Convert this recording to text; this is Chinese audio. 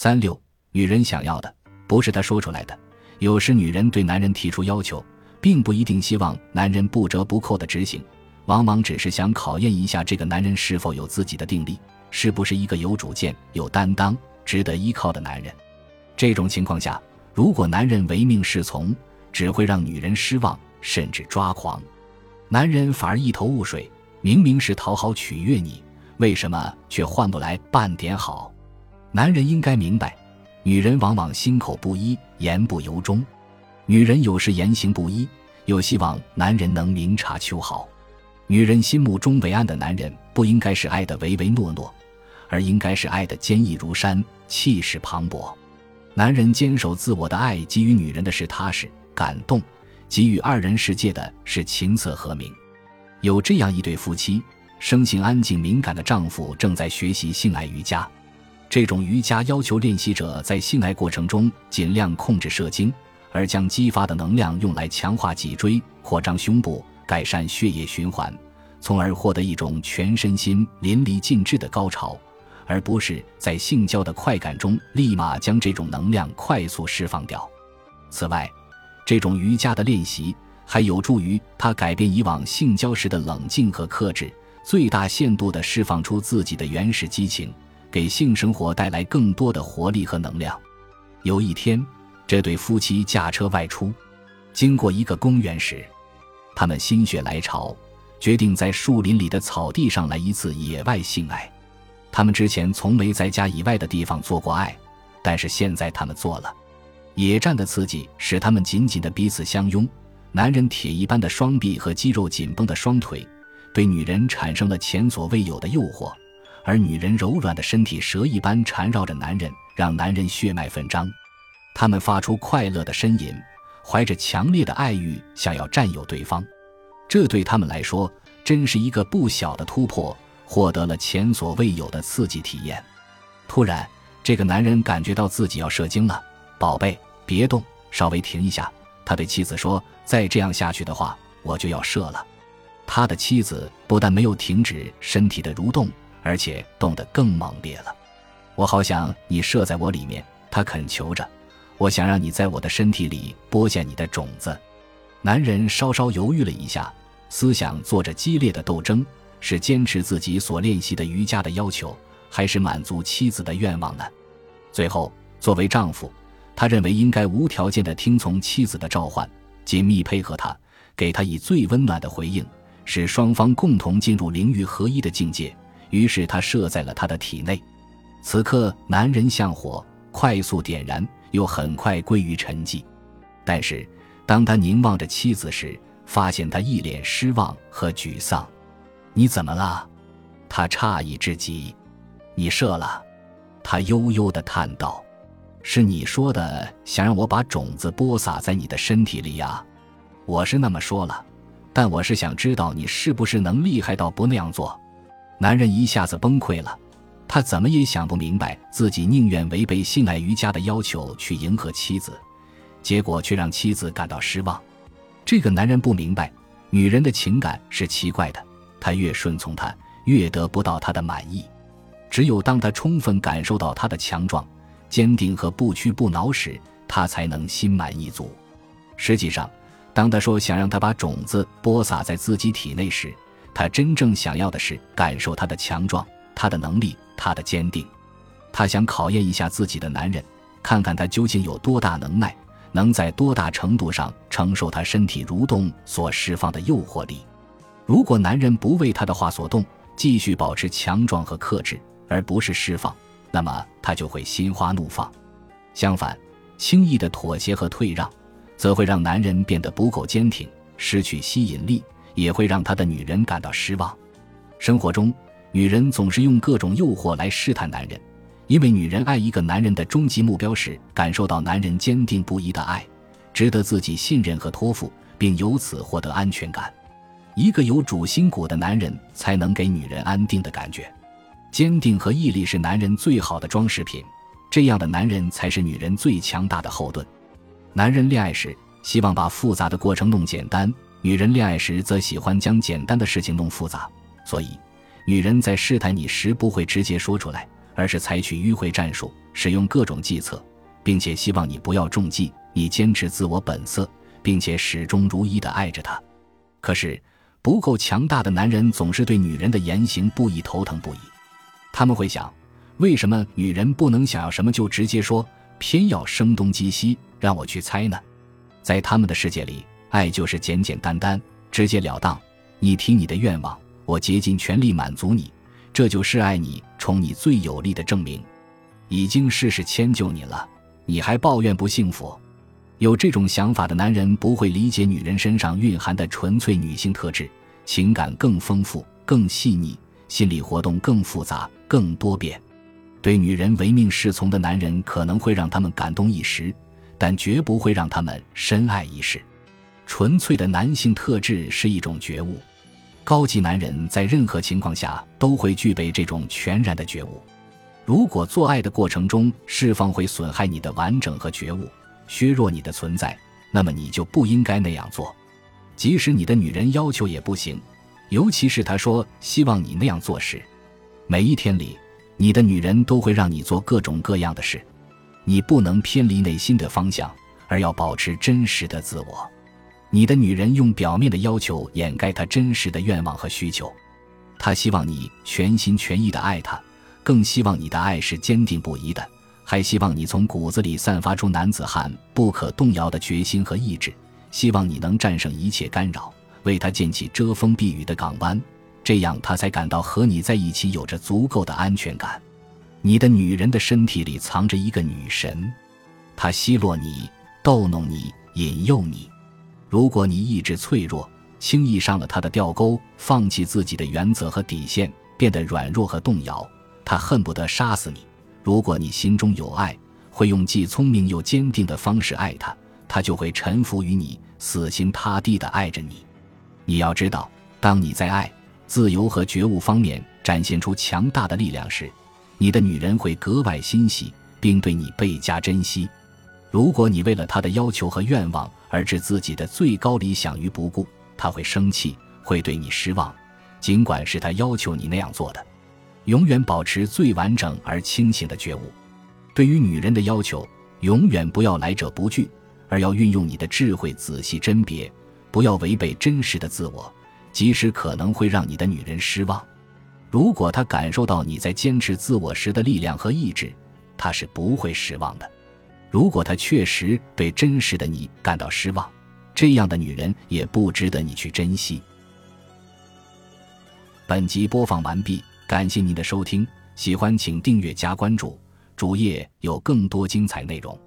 三六，女人想要的不是她说出来的。有时女人对男人提出要求，并不一定希望男人不折不扣的执行，往往只是想考验一下这个男人是否有自己的定力，是不是一个有主见、有担当、值得依靠的男人。这种情况下，如果男人唯命是从，只会让女人失望，甚至抓狂。男人反而一头雾水，明明是讨好取悦你，为什么却换不来半点好？男人应该明白，女人往往心口不一，言不由衷。女人有时言行不一，又希望男人能明察秋毫。女人心目中伟岸的男人，不应该是爱的唯唯诺诺，而应该是爱的坚毅如山，气势磅礴。男人坚守自我的爱，给予女人的是踏实感动。给予二人世界的是琴瑟和鸣。有这样一对夫妻，生性安静敏感的丈夫正在学习性爱瑜伽。这种瑜伽要求练习者在性爱过程中尽量控制射精，而将激发的能量用来强化脊椎、扩张胸部、改善血液循环，从而获得一种全身心淋漓尽致的高潮，而不是在性交的快感中立马将这种能量快速释放掉。此外，这种瑜伽的练习还有助于他改变以往性交时的冷静和克制，最大限度地释放出自己的原始激情，给性生活带来更多的活力和能量。有一天，这对夫妻驾车外出，经过一个公园时，他们心血来潮，决定在树林里的草地上来一次野外性爱。他们之前从没在家以外的地方做过爱，但是现在他们做了。野战的刺激使他们紧紧的彼此相拥，男人铁一般的双臂和肌肉紧绷的双腿，对女人产生了前所未有的诱惑，而女人柔软的身体蛇一般缠绕着男人，让男人血脉奋张。他们发出快乐的呻吟，怀着强烈的爱欲想要占有对方，这对他们来说真是一个不小的突破，获得了前所未有的刺激体验。突然，这个男人感觉到自己要射精了，宝贝。别动，稍微停一下。他对妻子说：“再这样下去的话，我就要射了。”他的妻子不但没有停止身体的蠕动，而且动得更猛烈了。我好想你射在我里面，他恳求着。我想让你在我的身体里播下你的种子。男人稍稍犹豫了一下，思想做着激烈的斗争：是坚持自己所练习的瑜伽的要求，还是满足妻子的愿望呢？最后，作为丈夫。他认为应该无条件地听从妻子的召唤，紧密配合她，给她以最温暖的回应，使双方共同进入灵域合一的境界。于是他射在了他的体内。此刻，男人像火，快速点燃，又很快归于沉寂。但是，当他凝望着妻子时，发现她一脸失望和沮丧。“你怎么了？”他诧异至极。“你射了。”他悠悠地叹道。是你说的，想让我把种子播撒在你的身体里呀？我是那么说了，但我是想知道你是不是能厉害到不那样做。男人一下子崩溃了，他怎么也想不明白，自己宁愿违背性爱瑜伽的要求去迎合妻子，结果却让妻子感到失望。这个男人不明白，女人的情感是奇怪的，他越顺从她，越得不到她的满意。只有当他充分感受到她的强壮。坚定和不屈不挠时，他才能心满意足。实际上，当他说想让他把种子播撒在自己体内时，他真正想要的是感受他的强壮、他的能力、他的坚定。他想考验一下自己的男人，看看他究竟有多大能耐，能在多大程度上承受他身体蠕动所释放的诱惑力。如果男人不为他的话所动，继续保持强壮和克制，而不是释放。那么他就会心花怒放，相反，轻易的妥协和退让，则会让男人变得不够坚挺，失去吸引力，也会让他的女人感到失望。生活中，女人总是用各种诱惑来试探男人，因为女人爱一个男人的终极目标是感受到男人坚定不移的爱，值得自己信任和托付，并由此获得安全感。一个有主心骨的男人，才能给女人安定的感觉。坚定和毅力是男人最好的装饰品，这样的男人才是女人最强大的后盾。男人恋爱时希望把复杂的过程弄简单，女人恋爱时则喜欢将简单的事情弄复杂。所以，女人在试探你时不会直接说出来，而是采取迂回战术，使用各种计策，并且希望你不要中计。你坚持自我本色，并且始终如一的爱着他。可是，不够强大的男人总是对女人的言行不已头疼不已。他们会想：为什么女人不能想要什么就直接说，偏要声东击西，让我去猜呢？在他们的世界里，爱就是简简单单、直截了当。你提你的愿望，我竭尽全力满足你，这就是爱你、宠你最有力的证明。已经事事迁就你了，你还抱怨不幸福？有这种想法的男人不会理解女人身上蕴含的纯粹女性特质，情感更丰富、更细腻，心理活动更复杂、更多变。对女人唯命是从的男人可能会让他们感动一时，但绝不会让他们深爱一世。纯粹的男性特质是一种觉悟，高级男人在任何情况下都会具备这种全然的觉悟。如果做爱的过程中释放会损害你的完整和觉悟。削弱你的存在，那么你就不应该那样做。即使你的女人要求也不行，尤其是她说希望你那样做时。每一天里，你的女人都会让你做各种各样的事，你不能偏离内心的方向，而要保持真实的自我。你的女人用表面的要求掩盖她真实的愿望和需求，她希望你全心全意的爱她，更希望你的爱是坚定不移的。还希望你从骨子里散发出男子汉不可动摇的决心和意志，希望你能战胜一切干扰，为他建起遮风避雨的港湾，这样他才感到和你在一起有着足够的安全感。你的女人的身体里藏着一个女神，她奚落你，逗弄你，引诱你。如果你意志脆弱，轻易上了他的钓钩，放弃自己的原则和底线，变得软弱和动摇，他恨不得杀死你。如果你心中有爱，会用既聪明又坚定的方式爱他，他就会臣服于你，死心塌地地爱着你。你要知道，当你在爱、自由和觉悟方面展现出强大的力量时，你的女人会格外欣喜，并对你倍加珍惜。如果你为了他的要求和愿望而置自己的最高理想于不顾，他会生气，会对你失望，尽管是他要求你那样做的。永远保持最完整而清醒的觉悟。对于女人的要求，永远不要来者不拒，而要运用你的智慧仔细甄别，不要违背真实的自我，即使可能会让你的女人失望。如果她感受到你在坚持自我时的力量和意志，她是不会失望的。如果她确实对真实的你感到失望，这样的女人也不值得你去珍惜。本集播放完毕。感谢您的收听，喜欢请订阅加关注，主页有更多精彩内容。